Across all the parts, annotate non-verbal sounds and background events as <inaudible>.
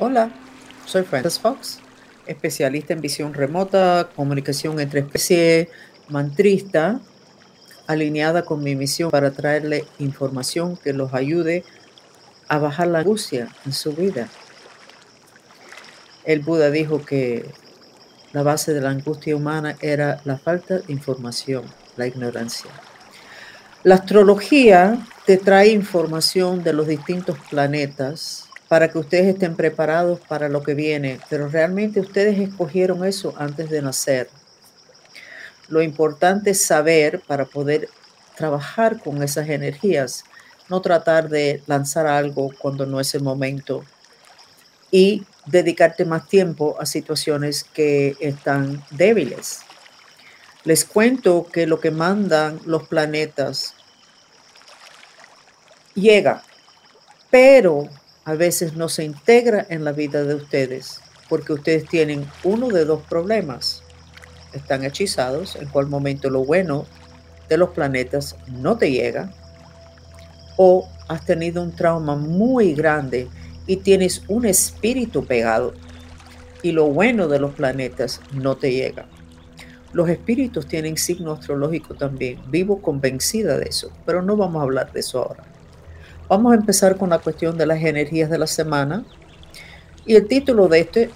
Hola, soy Frances Fox, especialista en visión remota, comunicación entre especies, mantrista, alineada con mi misión para traerle información que los ayude a bajar la angustia en su vida. El Buda dijo que la base de la angustia humana era la falta de información, la ignorancia. La astrología te trae información de los distintos planetas para que ustedes estén preparados para lo que viene, pero realmente ustedes escogieron eso antes de nacer. Lo importante es saber para poder trabajar con esas energías, no tratar de lanzar algo cuando no es el momento y dedicarte más tiempo a situaciones que están débiles. Les cuento que lo que mandan los planetas llega, pero a veces no se integra en la vida de ustedes porque ustedes tienen uno de dos problemas. Están hechizados, en cual momento lo bueno de los planetas no te llega, o has tenido un trauma muy grande y tienes un espíritu pegado y lo bueno de los planetas no te llega. Los espíritus tienen signo astrológico también. Vivo convencida de eso, pero no vamos a hablar de eso ahora. Vamos a empezar con la cuestión de las energías de la semana. Y el título de este,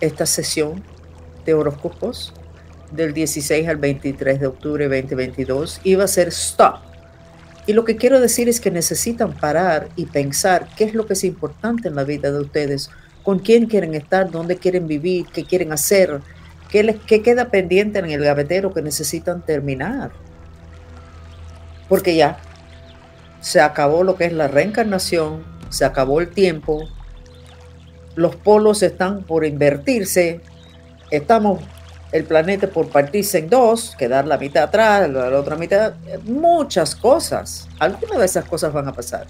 esta sesión de horóscopos del 16 al 23 de octubre de 2022 iba a ser Stop. Y lo que quiero decir es que necesitan parar y pensar qué es lo que es importante en la vida de ustedes, con quién quieren estar, dónde quieren vivir, qué quieren hacer, qué, les, qué queda pendiente en el gavetero que necesitan terminar porque ya se acabó lo que es la reencarnación, se acabó el tiempo, los polos están por invertirse, estamos el planeta por partirse en dos, quedar la mitad atrás, la otra mitad, muchas cosas. Algunas de esas cosas van a pasar.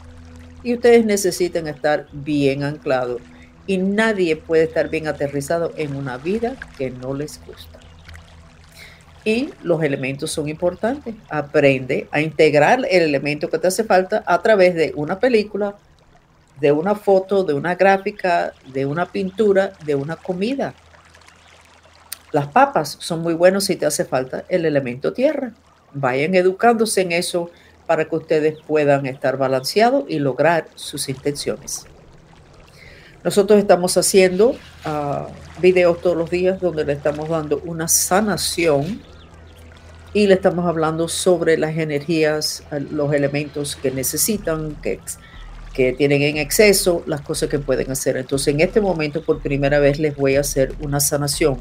Y ustedes necesitan estar bien anclados. Y nadie puede estar bien aterrizado en una vida que no les gusta. Y los elementos son importantes. Aprende a integrar el elemento que te hace falta a través de una película, de una foto, de una gráfica, de una pintura, de una comida. Las papas son muy buenas si te hace falta el elemento tierra. Vayan educándose en eso para que ustedes puedan estar balanceados y lograr sus intenciones. Nosotros estamos haciendo uh, videos todos los días donde le estamos dando una sanación y le estamos hablando sobre las energías, los elementos que necesitan, que, que tienen en exceso, las cosas que pueden hacer. Entonces, en este momento, por primera vez, les voy a hacer una sanación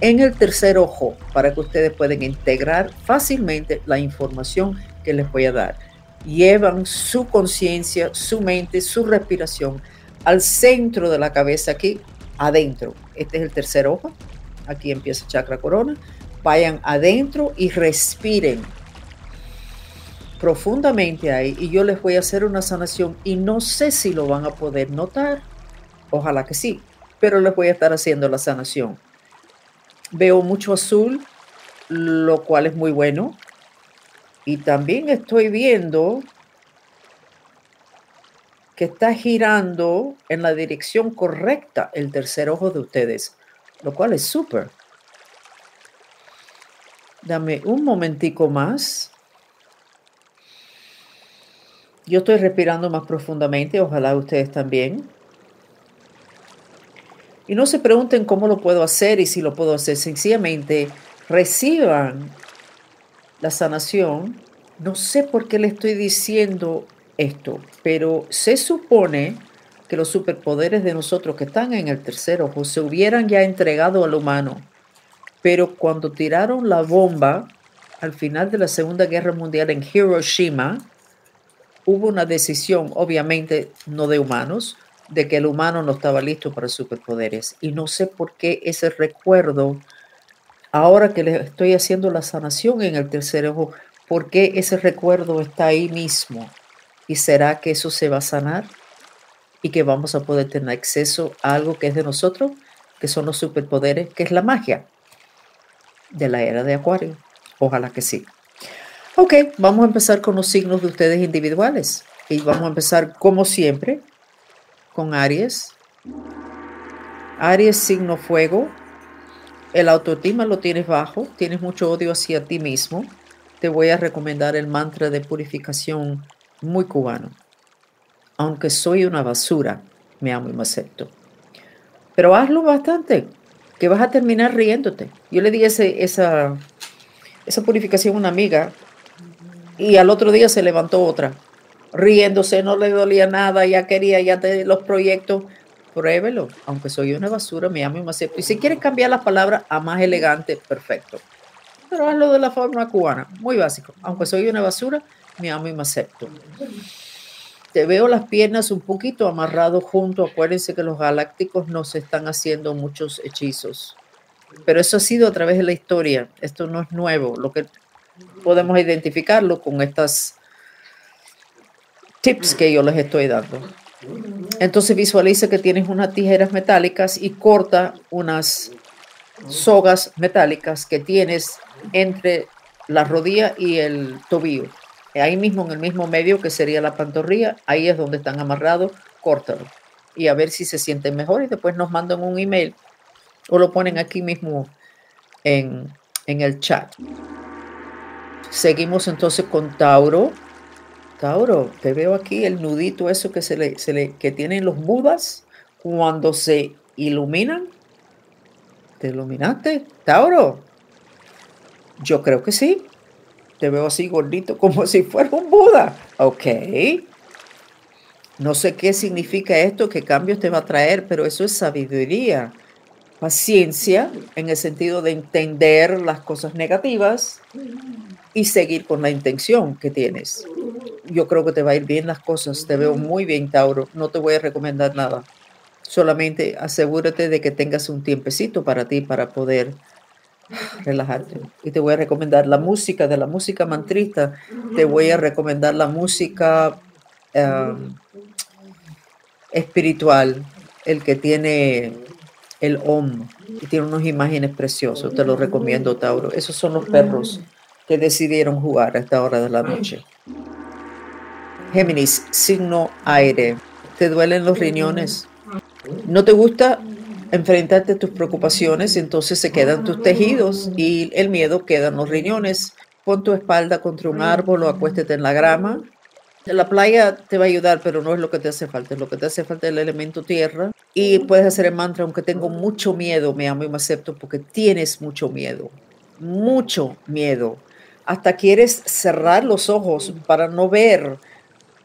en el tercer ojo para que ustedes puedan integrar fácilmente la información que les voy a dar. Llevan su conciencia, su mente, su respiración al centro de la cabeza, aquí adentro. Este es el tercer ojo. Aquí empieza chakra corona vayan adentro y respiren profundamente ahí y yo les voy a hacer una sanación y no sé si lo van a poder notar, ojalá que sí, pero les voy a estar haciendo la sanación. Veo mucho azul, lo cual es muy bueno. Y también estoy viendo que está girando en la dirección correcta el tercer ojo de ustedes, lo cual es súper. Dame un momentico más. Yo estoy respirando más profundamente, ojalá ustedes también. Y no se pregunten cómo lo puedo hacer y si lo puedo hacer. Sencillamente reciban la sanación. No sé por qué le estoy diciendo esto, pero se supone que los superpoderes de nosotros que están en el tercer ojo se hubieran ya entregado al humano pero cuando tiraron la bomba al final de la Segunda Guerra Mundial en Hiroshima, hubo una decisión, obviamente no de humanos, de que el humano no estaba listo para superpoderes. Y no sé por qué ese recuerdo, ahora que le estoy haciendo la sanación en el tercer ojo, ¿por qué ese recuerdo está ahí mismo? ¿Y será que eso se va a sanar? Y que vamos a poder tener acceso a algo que es de nosotros, que son los superpoderes, que es la magia de la era de Acuario. Ojalá que sí. Ok, vamos a empezar con los signos de ustedes individuales. Y vamos a empezar, como siempre, con Aries. Aries, signo fuego. El autoestima lo tienes bajo, tienes mucho odio hacia ti mismo. Te voy a recomendar el mantra de purificación muy cubano. Aunque soy una basura, me amo y me acepto. Pero hazlo bastante, que vas a terminar riéndote. Yo le di ese, esa, esa purificación a una amiga y al otro día se levantó otra, riéndose, no le dolía nada, ya quería, ya te los proyectos. Pruébelo, aunque soy una basura, me amo y me acepto. Y si quieres cambiar las palabras a más elegante, perfecto. Pero hazlo de la forma cubana, muy básico. Aunque soy una basura, me amo y me acepto. Veo las piernas un poquito amarrado junto. Acuérdense que los galácticos nos están haciendo muchos hechizos. Pero eso ha sido a través de la historia. Esto no es nuevo. Lo que podemos identificarlo con estas tips que yo les estoy dando. Entonces visualiza que tienes unas tijeras metálicas y corta unas sogas metálicas que tienes entre la rodilla y el tobillo. Ahí mismo, en el mismo medio que sería la pantorrilla, ahí es donde están amarrados, córtalo. Y a ver si se sienten mejor y después nos mandan un email o lo ponen aquí mismo en, en el chat. Seguimos entonces con Tauro. Tauro, te veo aquí el nudito eso que se le, que tienen los budas cuando se iluminan. ¿Te iluminaste, Tauro? Yo creo que sí. Te veo así gordito como si fuera un Buda. Ok. No sé qué significa esto, qué cambios te va a traer, pero eso es sabiduría paciencia en el sentido de entender las cosas negativas y seguir con la intención que tienes. Yo creo que te va a ir bien las cosas, te veo muy bien, Tauro, no te voy a recomendar nada. Solamente asegúrate de que tengas un tiempecito para ti para poder relajarte. Y te voy a recomendar la música, de la música mantrista, te voy a recomendar la música um, espiritual, el que tiene el OM, y tiene unas imágenes preciosas. Te lo recomiendo, Tauro. Esos son los perros que decidieron jugar a esta hora de la noche. Géminis, signo aire. ¿Te duelen los riñones? ¿No te gusta enfrentarte a tus preocupaciones? Entonces se quedan tus tejidos y el miedo queda en los riñones. Pon tu espalda contra un árbol o acuéstete en la grama la playa te va a ayudar, pero no es lo que te hace falta. Lo que te hace falta es el elemento tierra. Y puedes hacer el mantra, aunque tengo mucho miedo, me amo y me acepto, porque tienes mucho miedo. Mucho miedo. Hasta quieres cerrar los ojos para no ver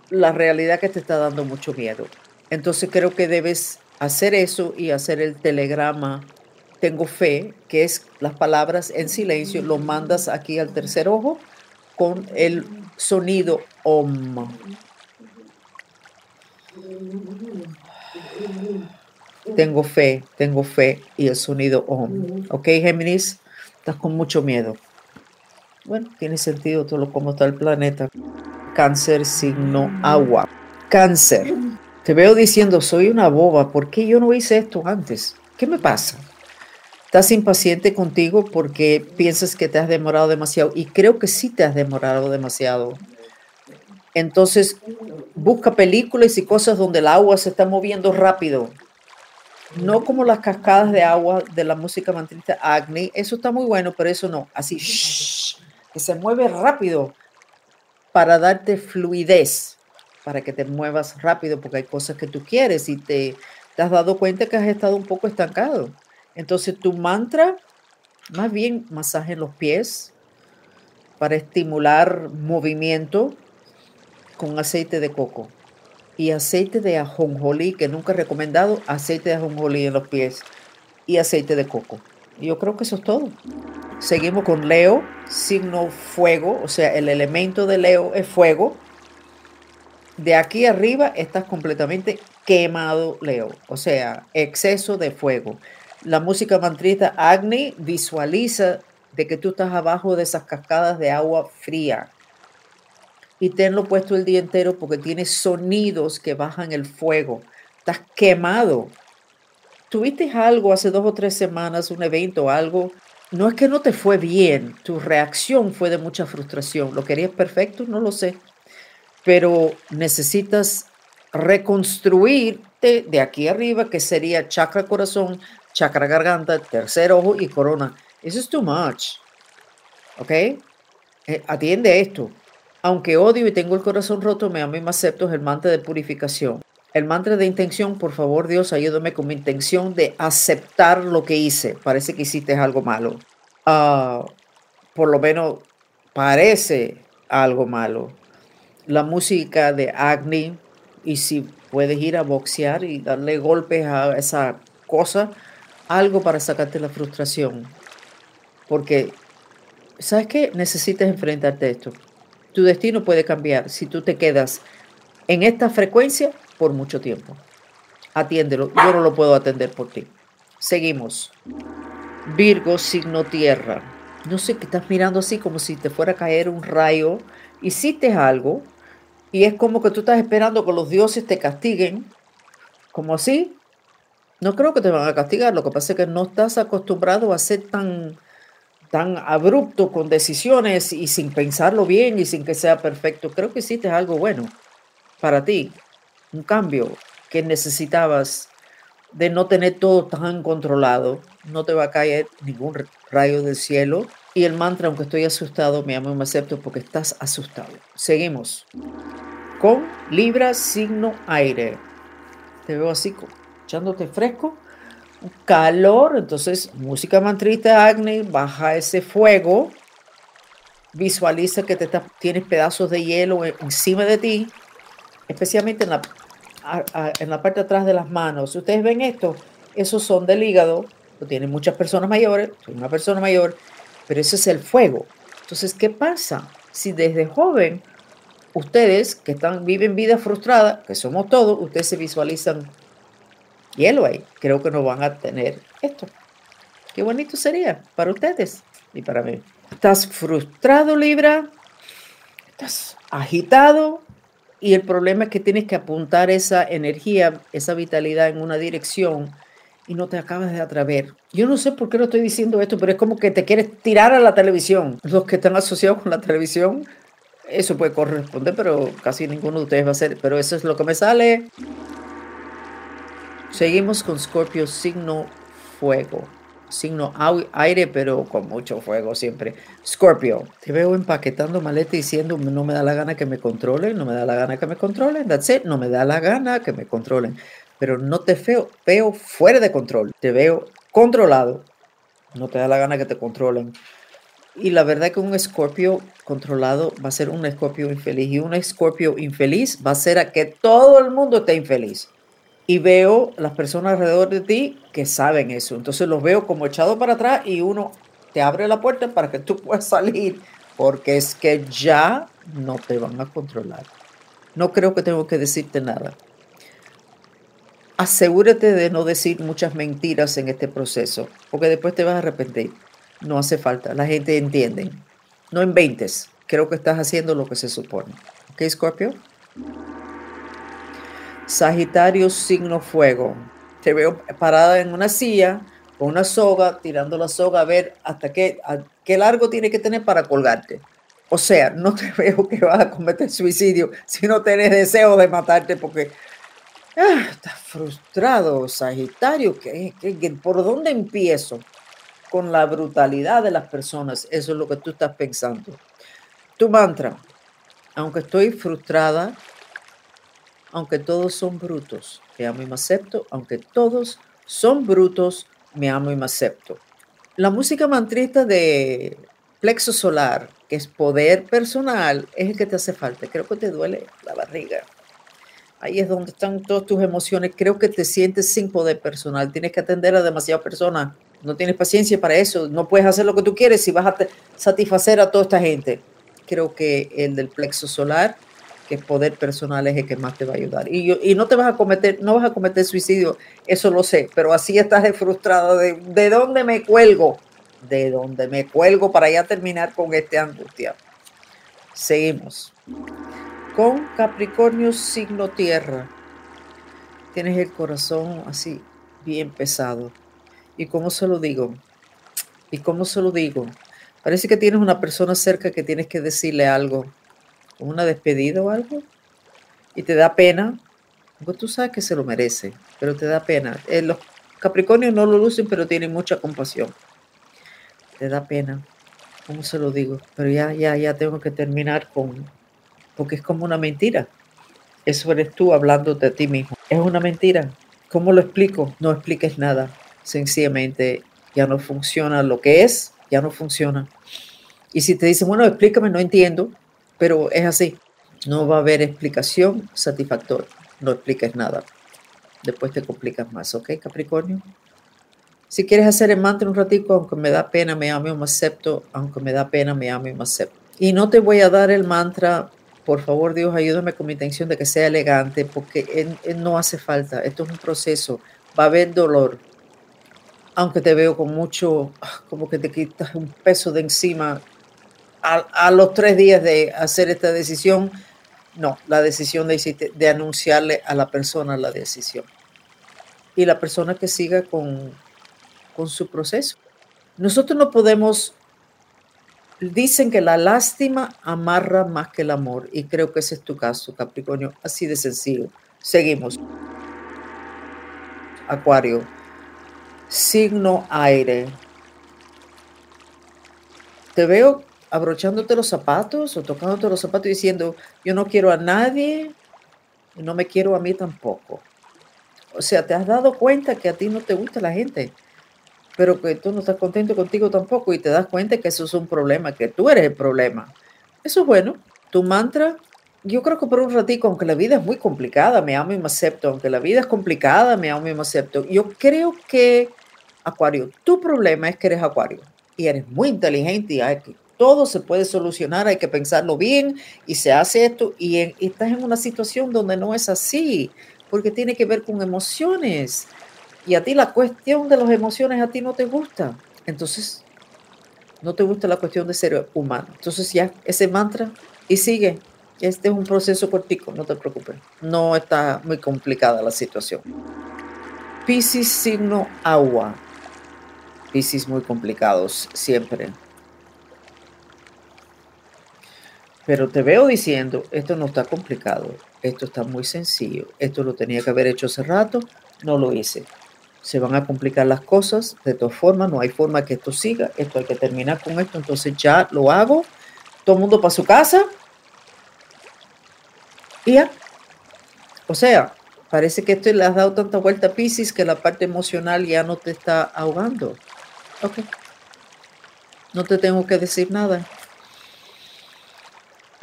la realidad que te está dando mucho miedo. Entonces creo que debes hacer eso y hacer el telegrama. Tengo fe, que es las palabras en silencio, lo mandas aquí al tercer ojo con el sonido OM. Tengo fe, tengo fe y el sonido OM. ¿Ok, Géminis? Estás con mucho miedo. Bueno, tiene sentido todo como está el planeta. Cáncer, signo agua. Cáncer. Te veo diciendo, soy una boba. ¿Por qué yo no hice esto antes? ¿Qué me pasa? Estás impaciente contigo porque piensas que te has demorado demasiado y creo que sí te has demorado demasiado. Entonces, busca películas y cosas donde el agua se está moviendo rápido. No como las cascadas de agua de la música mantrista Agni. Eso está muy bueno, pero eso no. Así, que se mueve rápido para darte fluidez, para que te muevas rápido, porque hay cosas que tú quieres y te, has dado cuenta que has estado un poco estancado. Entonces tu mantra, más bien masaje en los pies para estimular movimiento con aceite de coco y aceite de ajonjolí, que nunca he recomendado, aceite de ajonjolí en los pies y aceite de coco. yo creo que eso es todo. Seguimos con Leo, signo fuego, o sea, el elemento de Leo es fuego. De aquí arriba estás completamente quemado, Leo, o sea, exceso de fuego la música mantrista Agni visualiza de que tú estás abajo de esas cascadas de agua fría. Y tenlo puesto el día entero porque tiene sonidos que bajan el fuego. Estás quemado. Tuviste algo hace dos o tres semanas, un evento, algo. No es que no te fue bien, tu reacción fue de mucha frustración. ¿Lo querías perfecto? No lo sé. Pero necesitas reconstruirte de aquí arriba, que sería chakra corazón, chakra garganta, tercer ojo y corona. Eso es too much. ¿Ok? Eh, atiende esto. Aunque odio y tengo el corazón roto, me amo y me acepto el mantra de purificación. El mantra de intención, por favor, Dios, ayúdame con mi intención de aceptar lo que hice. Parece que hiciste algo malo. Ah, por lo menos parece algo malo. La música de Agni, y si puedes ir a boxear y darle golpes a esa cosa, algo para sacarte la frustración. Porque, ¿sabes qué? Necesitas enfrentarte a esto. Tu destino puede cambiar si tú te quedas en esta frecuencia por mucho tiempo. Atiéndelo, yo no lo puedo atender por ti. Seguimos. Virgo, signo tierra. No sé qué estás mirando así como si te fuera a caer un rayo. Hiciste algo y es como que tú estás esperando que los dioses te castiguen. Como así. No creo que te van a castigar. Lo que pasa es que no estás acostumbrado a ser tan, tan abrupto con decisiones y sin pensarlo bien y sin que sea perfecto. Creo que hiciste algo bueno para ti un cambio que necesitabas de no tener todo tan controlado. No te va a caer ningún rayo del cielo. Y el mantra, aunque estoy asustado, me amo y me acepto porque estás asustado. Seguimos con Libra, signo aire. Te veo así, echándote fresco, calor. Entonces, música mantrita, Agni, baja ese fuego. Visualiza que te tienes pedazos de hielo encima de ti, especialmente en la parte atrás de las manos. Si ustedes ven esto, esos son del hígado, lo tienen muchas personas mayores, soy una persona mayor, pero ese es el fuego. Entonces, ¿qué pasa? Si desde joven ustedes que están, viven vida frustrada, que somos todos, ustedes se visualizan hielo ahí, creo que no van a tener esto. Qué bonito sería para ustedes y para mí. ¿Estás frustrado, Libra? ¿Estás agitado? Y el problema es que tienes que apuntar esa energía, esa vitalidad en una dirección y no te acabas de atrever. Yo no sé por qué no estoy diciendo esto, pero es como que te quieres tirar a la televisión. Los que están asociados con la televisión, eso puede corresponder, pero casi ninguno de ustedes va a ser. Pero eso es lo que me sale. Seguimos con Scorpio, signo fuego signo aire, pero con mucho fuego siempre. Scorpio, te veo empaquetando maleta diciendo no me da la gana que me controlen, no me da la gana que me controlen, that's it, no me da la gana que me controlen. Pero no te veo fuera de control, te veo controlado, no te da la gana que te controlen. Y la verdad que un escorpio controlado va a ser un escorpio infeliz y un escorpio infeliz va a ser a que todo el mundo esté infeliz y veo las personas alrededor de ti que saben eso. Entonces los veo como echados para atrás y uno te abre la puerta para que tú puedas salir, porque es que ya no te van a controlar. No creo que tengo que decirte nada. Asegúrate de no decir muchas mentiras en este proceso, porque después te vas a arrepentir. No hace falta, la gente entiende. No inventes, creo que estás haciendo lo que se supone. ¿Ok, Scorpio? Sagitario, signo fuego. Te veo parada en una silla con una soga, tirando la soga a ver hasta qué, qué largo tiene que tener para colgarte. O sea, no te <laughs> veo que vas a cometer suicidio si no tienes deseo de matarte porque ah, estás frustrado, Sagitario. ¿qué, por dónde empiezo? Con la brutalidad de las personas. Eso es lo que tú estás pensando. Tu mantra, aunque estoy frustrada, aunque todos son brutos, me amo y me acepto, aunque todos son brutos, me amo y me acepto. La música mantrista de plexo solar, que es poder personal, es el que te hace falta. Creo que te duele la barriga. Ahí es donde están todas tus emociones. Creo que te sientes sin poder personal. Tienes que atender a demasiadas personas. No tienes paciencia para eso. No puedes hacer lo que tú quieres si vas a satisfacer a toda esta gente. Creo que el del plexo solar que poder personal es el que más te va a ayudar. Y, y no te vas a cometer, no vas a cometer suicidio, eso lo sé, pero así estás frustrado de, de dónde me cuelgo, de dónde me cuelgo para ya terminar con esta angustia. Seguimos. Con Capricornio signo tierra. Tienes el corazón así bien pesado. ¿Y cómo se lo digo? ¿Y cómo se lo digo? Parece que tienes una persona cerca que tienes que decirle algo una despedida o algo, y te da pena, tú sabes que se lo merece, pero te da pena. Eh, los Capricornios no lo lucen, pero tienen mucha compasión. Te da pena. ¿Cómo se lo digo? Pero ya, ya, ya tengo que terminar con, porque es como una mentira. Eso eres tú hablando de ti mismo. Es una mentira. ¿Cómo lo explico? No expliques nada. Sencillamente ya no funciona lo que es, ya no funciona. Y si te dicen, bueno, explícame, no entiendo, pero es así. No va a haber explicación satisfactoria. No expliques nada. Después te complicas más, ¿ok, Capricornio? Si quieres hacer el mantra un ratito, aunque me da pena, me amo y me acepto, aunque me da pena, me amo y me acepto. Y no te voy a dar el mantra, por favor Dios, ayúdame con mi intención de que sea elegante, porque no hace falta. Esto es un proceso. Va a haber dolor, aunque te veo con mucho, como que te quitas un peso de encima. A, los tres días de hacer esta decisión, no, la decisión de, de anunciarle a la persona la decisión. Y la persona que siga con, con su proceso. Nosotros no podemos, dicen que la lástima amarra más que el amor, y creo que ese es tu caso, Capricornio, así de sencillo. Seguimos. Acuario, signo aire. Te veo abrochándote los zapatos o tocándote los zapatos diciendo, yo no quiero a nadie y no me quiero a mí tampoco. O sea, te has dado cuenta que a ti no te gusta la gente, pero que tú no estás contento contigo tampoco y te das cuenta que eso es un problema, que tú eres el problema. Eso es bueno. Tu mantra, yo creo que por un ratito, aunque la vida es muy complicada, me amo y me acepto, aunque la vida es complicada, me amo y me acepto. Yo creo que, Acuario, tu problema es que eres Acuario y eres muy inteligente y hay que todo se puede solucionar, hay que pensarlo bien y se hace esto y, estás en una situación donde no es así, porque tiene que ver con emociones y a ti la cuestión de las emociones a ti no te gusta. Entonces, no te gusta la cuestión de ser humano. Entonces ya, ese mantra y sigue. Este es un proceso cortico, no te preocupes. No está muy complicada la situación. Piscis signo agua. Piscis muy complicados siempre. Pero te veo diciendo, esto no está complicado, esto está muy sencillo, esto lo tenía que haber hecho hace rato, no lo hice. Se van a complicar las cosas, de todas formas, no hay forma que esto siga, esto hay que terminar con esto, entonces ya lo hago, todo el mundo para su casa y ya. O sea, parece que esto le has dado tanta vuelta a Pisces que la parte emocional ya no te está ahogando. Ok. No te tengo que decir nada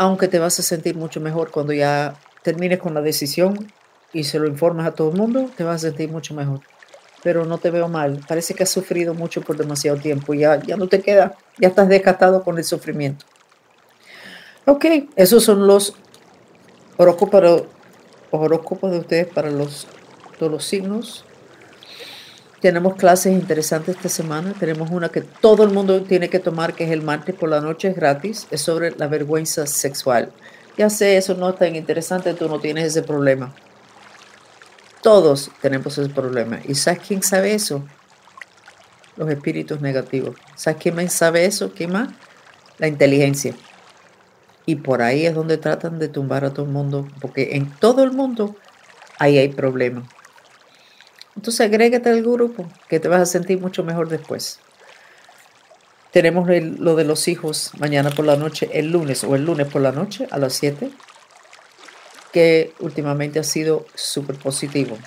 aunque te vas a sentir mucho mejor cuando ya termines con la decisión y se lo informas a todo el mundo, te vas a sentir mucho mejor. Pero no te veo mal. Parece que has sufrido mucho por demasiado tiempo. Ya, ya no te queda. Ya estás desgastado con el sufrimiento. Ok, esos son los horóscopos, horóscopos de ustedes para los, todos los signos. Tenemos clases interesantes esta semana. Tenemos una que todo el mundo tiene que tomar, que es el martes por la noche, es gratis. Es sobre la vergüenza sexual. Ya sé, eso no es tan interesante, tú no tienes ese problema. Todos tenemos ese problema. ¿Y sabes quién sabe eso? Los espíritus negativos. ¿Sabes quién sabe eso? ¿Quién más? La inteligencia. Y por ahí es donde tratan de tumbar a todo el mundo, porque en todo el mundo ahí hay problemas. Entonces agrégate al grupo, que te vas a sentir mucho mejor después. Tenemos lo de los hijos mañana por la noche, el lunes o el lunes por la noche a las 7, que últimamente ha sido súper positivo.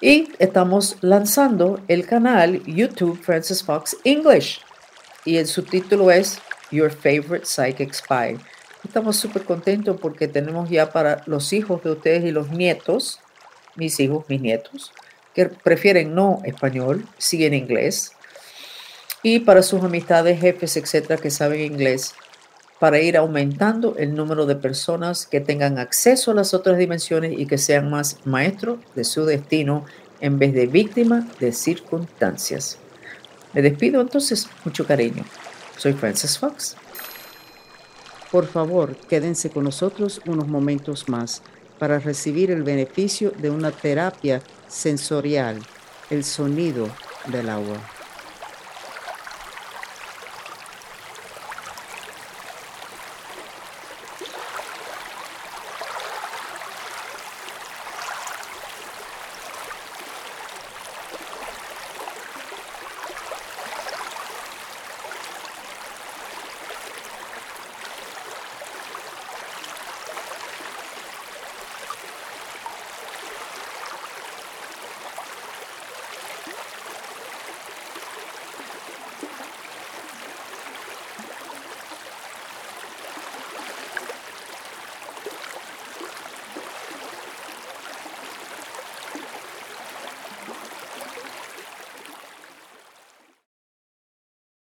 Y estamos lanzando el canal YouTube Francis Fox English. Y el subtítulo es Your Favorite Psychic Spy. Estamos súper contentos porque tenemos ya para los hijos de ustedes y los nietos, mis hijos, mis nietos, que prefieren no español, siguen inglés. Y para sus amistades, jefes, etcétera, que saben inglés, para ir aumentando el número de personas que tengan acceso a las otras dimensiones y que sean más maestros de su destino en vez de víctimas de circunstancias. Me despido entonces, mucho cariño. Soy Frances Fox. Por favor, quédense con nosotros unos momentos más para recibir el beneficio de una terapia sensorial, el sonido del agua.